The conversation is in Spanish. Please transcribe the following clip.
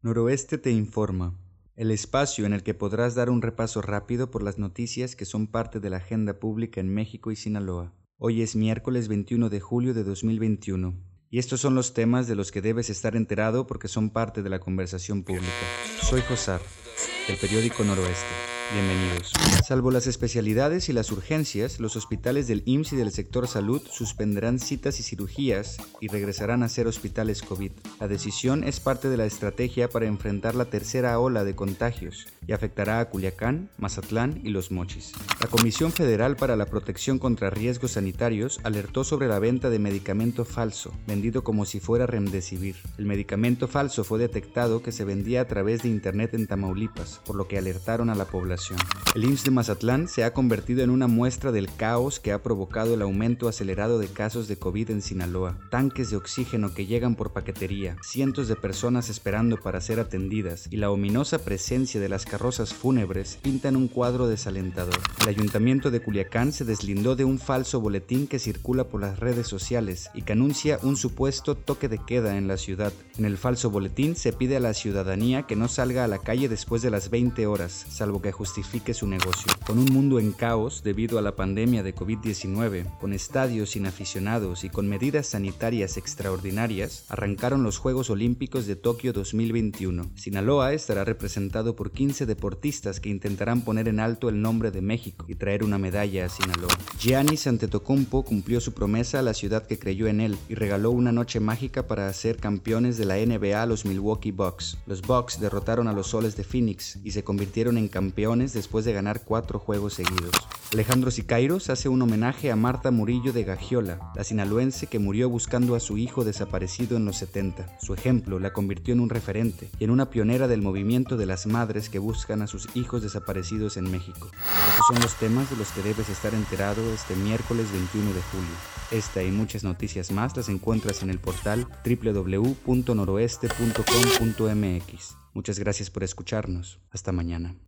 Noroeste te informa, el espacio en el que podrás dar un repaso rápido por las noticias que son parte de la agenda pública en México y Sinaloa. Hoy es miércoles 21 de julio de 2021 y estos son los temas de los que debes estar enterado porque son parte de la conversación pública. Soy Josar, del periódico Noroeste. Bienvenidos. Salvo las especialidades y las urgencias, los hospitales del IMSS y del sector salud suspenderán citas y cirugías y regresarán a ser hospitales COVID. La decisión es parte de la estrategia para enfrentar la tercera ola de contagios y afectará a Culiacán, Mazatlán y Los Mochis. La Comisión Federal para la Protección contra Riesgos Sanitarios alertó sobre la venta de medicamento falso, vendido como si fuera Remdesivir. El medicamento falso fue detectado que se vendía a través de Internet en Tamaulipas, por lo que alertaron a la población el IMSS de Mazatlán se ha convertido en una muestra del caos que ha provocado el aumento acelerado de casos de COVID en Sinaloa, tanques de oxígeno que llegan por paquetería, cientos de personas esperando para ser atendidas y la ominosa presencia de las carrozas fúnebres pintan un cuadro desalentador. El ayuntamiento de Culiacán se deslindó de un falso boletín que circula por las redes sociales y que anuncia un supuesto toque de queda en la ciudad. En el falso boletín se pide a la ciudadanía que no salga a la calle después de las 20 horas, salvo que justifique su negocio. Con un mundo en caos debido a la pandemia de COVID-19, con estadios sin aficionados y con medidas sanitarias extraordinarias, arrancaron los Juegos Olímpicos de Tokio 2021. Sinaloa estará representado por 15 deportistas que intentarán poner en alto el nombre de México y traer una medalla a Sinaloa. Giannis Antetokounmpo cumplió su promesa a la ciudad que creyó en él y regaló una noche mágica para hacer campeones de la NBA a los Milwaukee Bucks. Los Bucks derrotaron a los Soles de Phoenix y se convirtieron en campeones después de ganar cuatro juegos seguidos. Alejandro Sicairos hace un homenaje a Marta Murillo de Gagiola, la sinaloense que murió buscando a su hijo desaparecido en los 70. Su ejemplo la convirtió en un referente y en una pionera del movimiento de las madres que buscan a sus hijos desaparecidos en México. Estos son los temas de los que debes estar enterado este miércoles 21 de julio. Esta y muchas noticias más las encuentras en el portal www.noroeste.com.mx. Muchas gracias por escucharnos. Hasta mañana.